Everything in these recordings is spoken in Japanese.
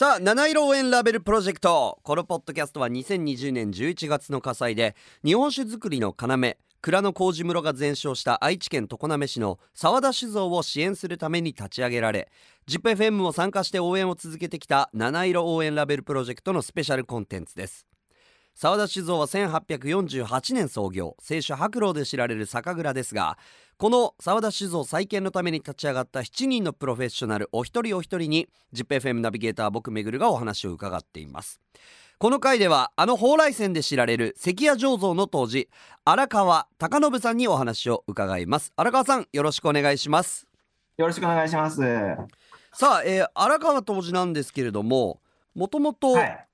さあ七色応援ラベルプロジェクト。このポッドキャストは2020年11月の火災で日本酒造りの要。蔵の麹室が全焼した愛知県常滑市の沢田酒造を支援するために立ち上げられ ZIPFM も参加して応援を続けてきた七色応援ラベルプロジェクトのスペシャルコンテンツです。沢田酒造は1848年創業清酒白老で知られる酒蔵ですがこの沢田酒造再建のために立ち上がった7人のプロフェッショナルお一人お一人に ZIPFM ナビゲーター僕めぐるがお話を伺っていますこの回ではあの蓬莱線で知られる関谷醸造の当時荒川貴信さんにお話を伺います荒川さんよろしくお願いしますよろしくお願いします。さあ、えー荒川当時なんですけれどももともとはい。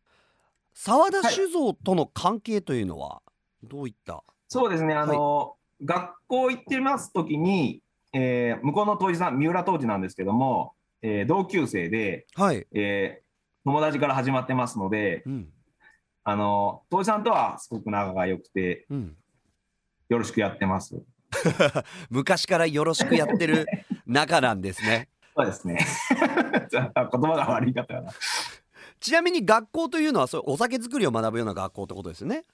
沢田酒造との関係というのはどういった、そうですね。あの、学校行ってますときに、えー向こうの当時さん、三浦当時なんですけども、えー同級生で、はい、えー友達から始まってますので、うんあの、当時さんとはすごく仲が良くて、うん、よろしくやってます。昔からよろしくやってる仲なんですね そうですね。言葉が悪い方かな。ちなみに学校というのはそうお酒作りを学ぶような学校ってことですよね？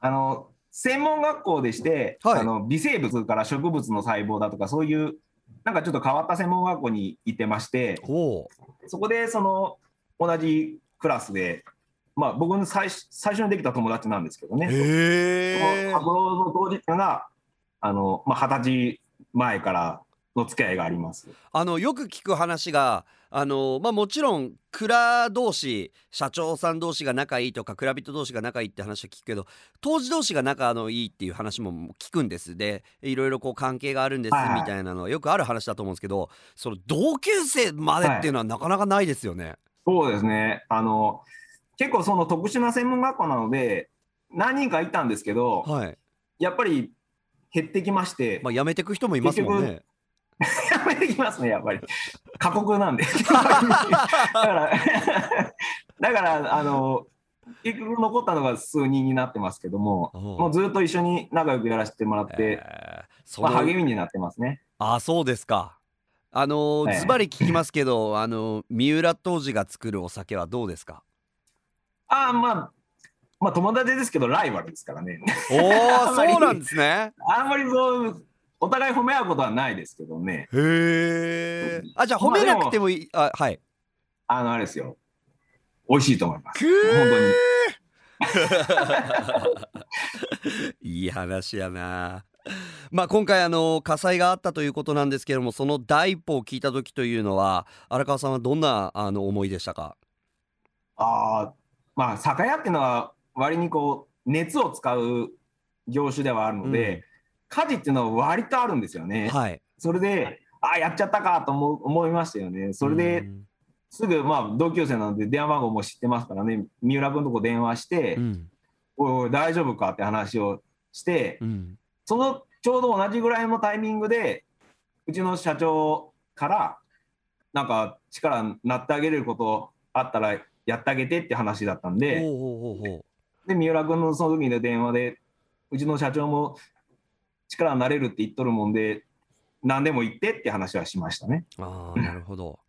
あの、専門学校でして、はい。あの微生物から植物の細胞だとか、そういう、なんかちょっと変わった専門学校に行ってまして、ほそこでその同じクラスで、まあ、僕の最初最初にできた友達なんですけどうね、へえその当時っていうのが、あのまあ、二十歳前からの付き合いがあります。あのよく聞く話があの、まあ、もちろん蔵同士社長さん同士が仲いいとか蔵人同士が仲いいって話は聞くけど当時同士が仲のいいっていう話も聞くんですでいろいろこう関係があるんですはいはいみたいなのはよくある話だと思うんですけどその同級生までっていうのはなかなかないですよね。そうですねあの結構その特殊な専門学校なので何人かいたんですけどはいやっぱり減ってきまして、まあ、辞めてく人もいますもんね。やめてきますねやっぱり過酷なんで だからだからあの結局残ったのが数人になってますけどもおうもうずっと一緒に仲良くやらせてもらって、えーそまあ、の励みになってますね。あそうですか。あのはいズバリ聞きますけど、あの三浦当時が作るお酒はどうですか？ああ、まあ、まあ、友達ですけど、ライバルですからね。おお、そうなんですね。あんまりそう、お互い褒め合うことはないですけどね。へえ。あじゃあ褒めなくてもいい。あはい。あの、あれですよ。美味しいと思います。く本当に。いい話やな。まあ今回あの火災があったということなんですけれどもその第一歩を聞いた時というのは荒川さんはどんなあの思いでしたか？ああ、まあ、酒屋っていうのは、割にこう、熱を使う業種ではあるので、火事っていうのは割とあるんですよね。はい。それで、ああ、やっちゃったかと思う思いましたよね。それで、うん。すぐ、まあ、同級生なので電話番号も知ってますからね、三浦君のとこ電話して、うん。おいおい、大丈夫かって話をして、うん。そのちょうど同じぐらいのタイミングで、うちの社長から、なんか力になってあげれることあったらやってあげてって話だったんで、で、三浦君のその時の電話で、うちの社長も力になれるって言っとるもんで、何でも言ってって話はしましたね。ああなるほど。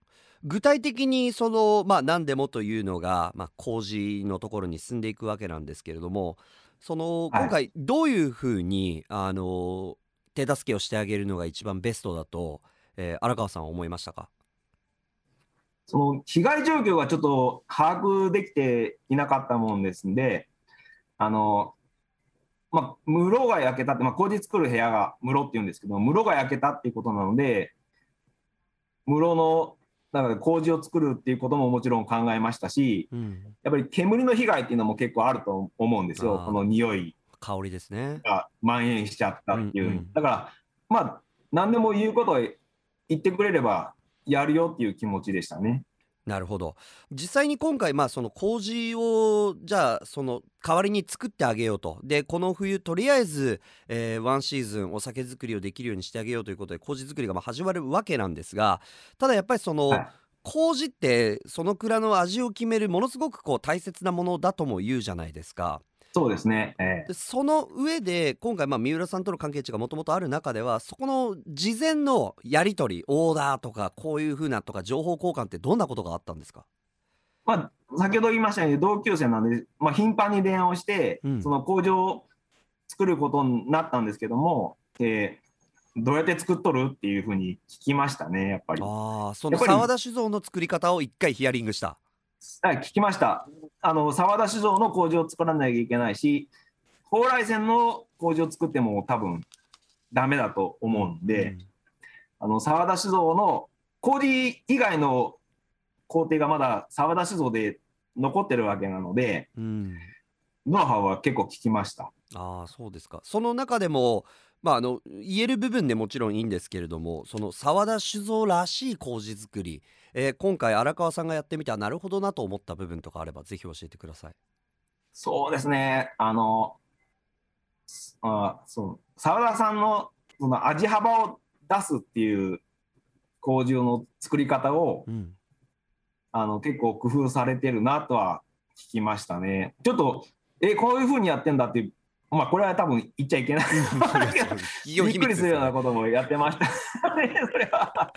具体的にそのまあ何でもというのが、まあ、工事のところに進んでいくわけなんですけれどもそのはい。今回どういうふうに、あの手助けをしてあげるのが一番ベストだと、えー荒川さんは思いましたか？その被害状況がちょっと把握できていなかったもんですんで、あの、まあ、室が焼けたって、まあ、工事作る部屋が室って言うんですけど、室が焼けたっていうことなので、室の、だから工事を作るっていうことももちろん考えましたし、うん、やっぱり煙の被害っていうのも結構あると思うんですよ、この匂い香りですね。が蔓延しちゃったっていう。うんうんだから、まあ、何でも言うことを言ってくれればやるよっていう気持ちでしたね。なるほど。実際に今回まあその工事をじゃあその代わりに作ってあげようと。でこの冬とりあえず、えーワンシーズンお酒作りをできるようにしてあげようということで工事作りがまあ始まるわけなんですがただやっぱりその、はい。麹ってその蔵の味を決めるものすごくこう大切なものだとも言うじゃないですか。そうですね。ええでその上で今回まあ三浦さんとの関係値がもともとある中ではそこの事前のやり取りオーダーとかこういうふうなとか情報交換ってどんなことがあったんですか？まあ、先ほど言いましたように同級生なんで、まあ、頻繁に電話をして、うんその工場を作ることになったんですけども、えーどうやって作っとるっていうふうに聞きましたね、やっぱり。ああそのやっぱり沢田酒造の作り方を一回ヒアリングしたはい、聞きました。あの沢田酒造の工場を作らなきゃいけないし、蓬莱線の工場を作っても多分ダメだと思うんで、あの沢田酒造の麹以外の工程がまだ沢田酒造で残ってるわけなので、うん、うん。ノウハウは結構聞きました。ああそうですか。その中でもまああの言える部分でもちろんいいんですけれどもその沢田酒造らしい麹作り、えー今回荒川さんがやってみてあなるほどなと思った部分とかあればぜひ教えてください。そうですね、あの、あそう沢田さんのその味幅を出すっていう麹の作り方をうん。あの結構工夫されてるなとは聞きましたね。ちょっと、え、こういうふうにやってんだってまあ、これは多分言っちゃいけない。びっくりするようなここともやってました。ね それは、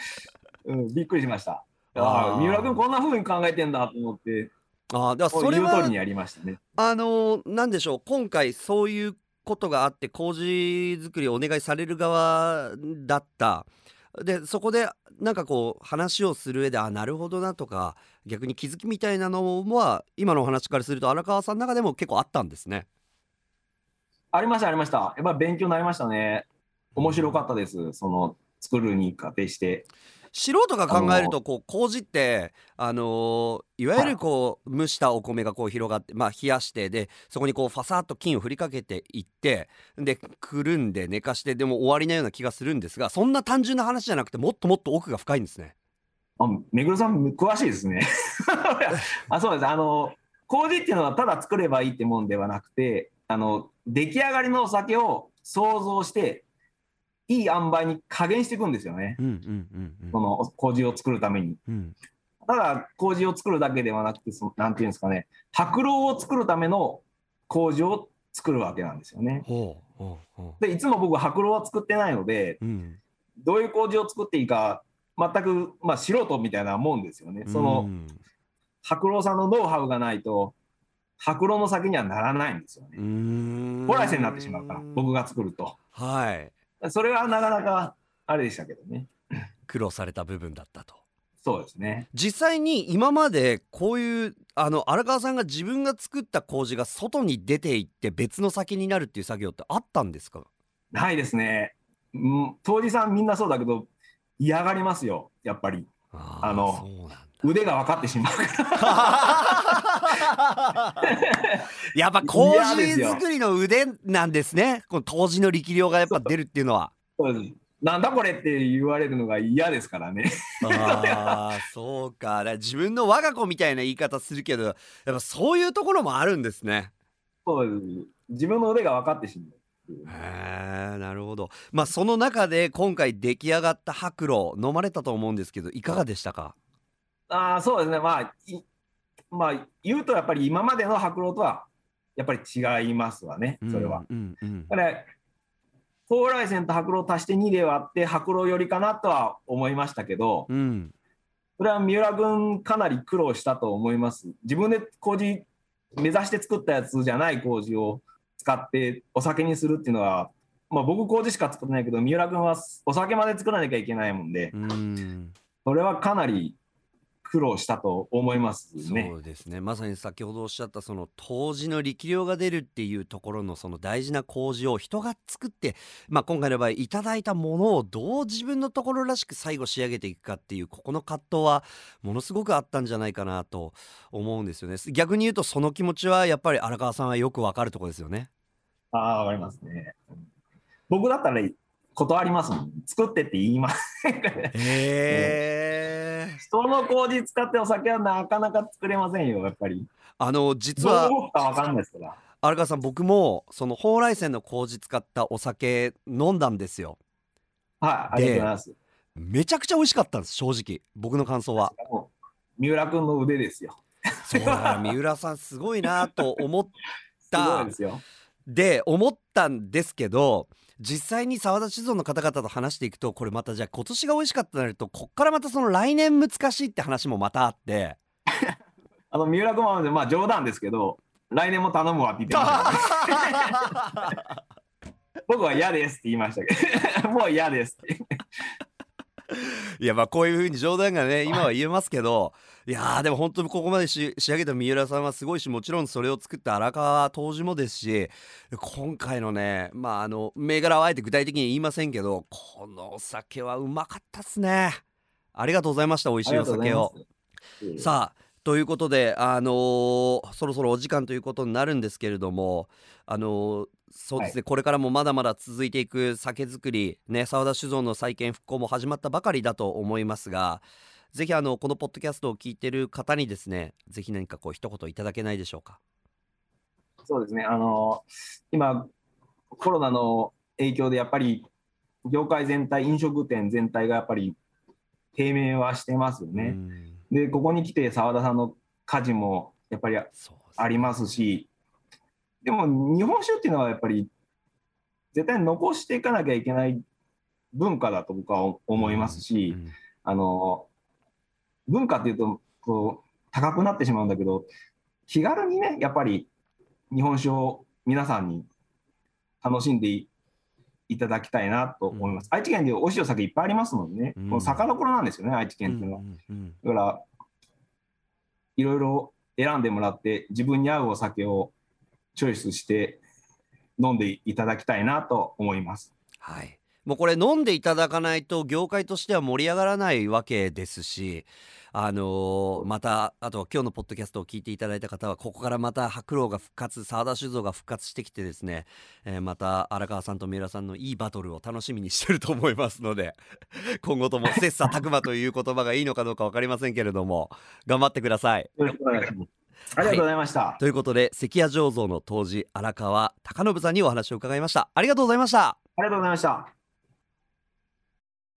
うん、びっくりしました。あーああ、三浦君こんなふうに考えてんだと思って、ああだからそれは言う通りにやりましたね。あのーなんでしょう今回そういうことがあって麹作りをお願いされる側だったでそこでなんかこう話をする上であなるほどなとか逆に気づきみたいなのは今のお話からすると荒川さんの中でも結構あったんですね。ありました、ありました。やっぱ勉強になりましたね。面白かったです。その、作るに仮定して。素人が考えるとこう麹ってあのーいわゆるこう蒸したお米がこう広がってまあ冷やしてでそこにこうファサッと菌を振りかけていってでくるんで寝かしてでも終わりなような気がするんですがそんな単純な話じゃなくてもっともっと奥が深いんですね。あ、めぐるさん、詳しいですね。あ、そうです。あの、麹っていうのはただ作ればいいってもんではなくて、あの、出来上がりのお酒を想像して、いい塩梅に加減していくんですよね。うんうんうんその麹を作るために。うんただ麹を作るだけではなくて、そのなんていうんですかね、白露を作るための麹を作るわけなんですよね。ほうほうほで、いつも僕、白露は作ってないので、ううんどういう麹を作っていいか、全く、まあ、素人みたいなもんですよね。その、うん白露さんのノウハウがないと、白露の酒にはならないんですよね。うーんホライセになってしまうから、僕が作ると。はいそれはなかなか、あれでしたけどね。苦労された部分だったと。そうですね。実際に今までこういうあの荒川さんが自分が作った麹が外に出ていって別の酒になるっていう作業ってあったんですか？ないですね。うん、当時さんみんなそうだけど、嫌がりますよ、やっぱり。ああのそうなんだ腕が分かってしまう。やっぱ嫌ですよ麹作りの腕なんですね。この麹の力量がやっぱ出るっていうのは。なんだこれって言われるのが嫌ですからね。ああそうか。自分の我が子みたいな言い方するけどやっぱそういうところもあるんですね。そうです。自分の腕が分かってしまう。へえなるほど。まあその中で今回出来上がった白露飲まれたと思うんですけどいかがでしたか？ああ、そうですね。まあ、いまあ、言うとやっぱり今までの白露とはやっぱり違いますわね、それは。うんうんだから、蓬莱線と白露足して2で割って白露寄りかなとは思いましたけど、うんうんそれは三浦君かなり苦労したと思います。自分で麹目指して作ったやつじゃない麹を使ってお酒にするっていうのは、まあ、僕麹しか作ってないけど三浦君はお酒まで作らなきゃいけないもんでうんそれはかなり苦労したと思いますねそ。うですねまさに先ほどおっしゃったその杜氏の力量が出るっていうところのその大事な麹を人が作って、まあ、今回の場合いただいたものをどう自分のところらしく最後仕上げていくかっていうここの葛藤はものすごくあったんじゃないかなと思うんですよね逆に言うとその気持ちはやっぱり荒川さんはよくわかるところですよね。ああ、わかりますね。僕だったら断りますもん。作ってって言います。へえ。人の麹使ってお酒はなかなか作れませんよ、やっぱり。あの実どうは動くかわかんないですから。荒川さん僕もその蓬莱泉の麹使ったお酒飲んだんですよ。はい、ありがとうございます。めちゃくちゃ美味しかったんです正直僕の感想は。三浦君の腕ですよ。そう三浦さんすごいなと思っ すごたいですよ。で思ったんですけど実際に澤田酒造の方々と話していくとこれまたじゃあ今年が美味しかったとなるとこっからまたその来年難しいって話もまたあって。あの三浦君は、まあ、冗談ですけど、来年も頼むわって言ってました、ね、僕は嫌ですって言いましたけど、もう嫌ですって。いやまあこういうふうに冗談がね今は言えますけどいやーでも本当にここまでし仕上げた三浦さんはすごいしもちろんそれを作った荒川杜氏もですし今回のねまああの銘柄はあえて具体的に言いませんけどこのお酒はうまかったっすね。ありがとうございました美味しいお酒を。さあということであのーそろそろお時間ということになるんですけれどもあのーそうですね、これからもまだまだ続いていく酒造りね澤田酒造の再建復興も始まったばかりだと思いますがぜひあのこのポッドキャストを聞いてる方にですねぜひ何かこう一言いただけないでしょうか。そうですね、あの今、コロナの影響でやっぱり業界全体、飲食店全体がやっぱり低迷はしてますよね。うん。で、ここに来て澤田さんの家事もやっぱりありますし、でも日本酒っていうのはやっぱり絶対残していかなきゃいけない文化だと僕は思いますし、うんあの文化っていうとこう高くなってしまうんだけど気軽にねやっぱり日本酒を皆さんに楽しんでいいただきたいなと思います、愛知県で美味しいお酒いっぱいありますのでね、うん。この酒どころなんですよね愛知県っていうのは、うんうん。だからいろいろ選んでもらって自分に合うお酒をチョイスして飲んでいただきたいなと思います。はい、もうこれ飲んでいただかないと業界としては盛り上がらないわけですし、あのーまたあとは今日のポッドキャストを聞いていただいた方はここからまた白狼が復活澤田酒造が復活してきてですね、えーまた荒川さんと三浦さんのいいバトルを楽しみにしてると思いますので 今後とも切磋琢磨という言葉がいいのかどうか分かりませんけれども頑張ってください。よろしくお願いしますありがとうございました、ということで関谷醸造の杜氏荒川貴信さんにお話を伺いました。ありがとうございました。ありがとうございました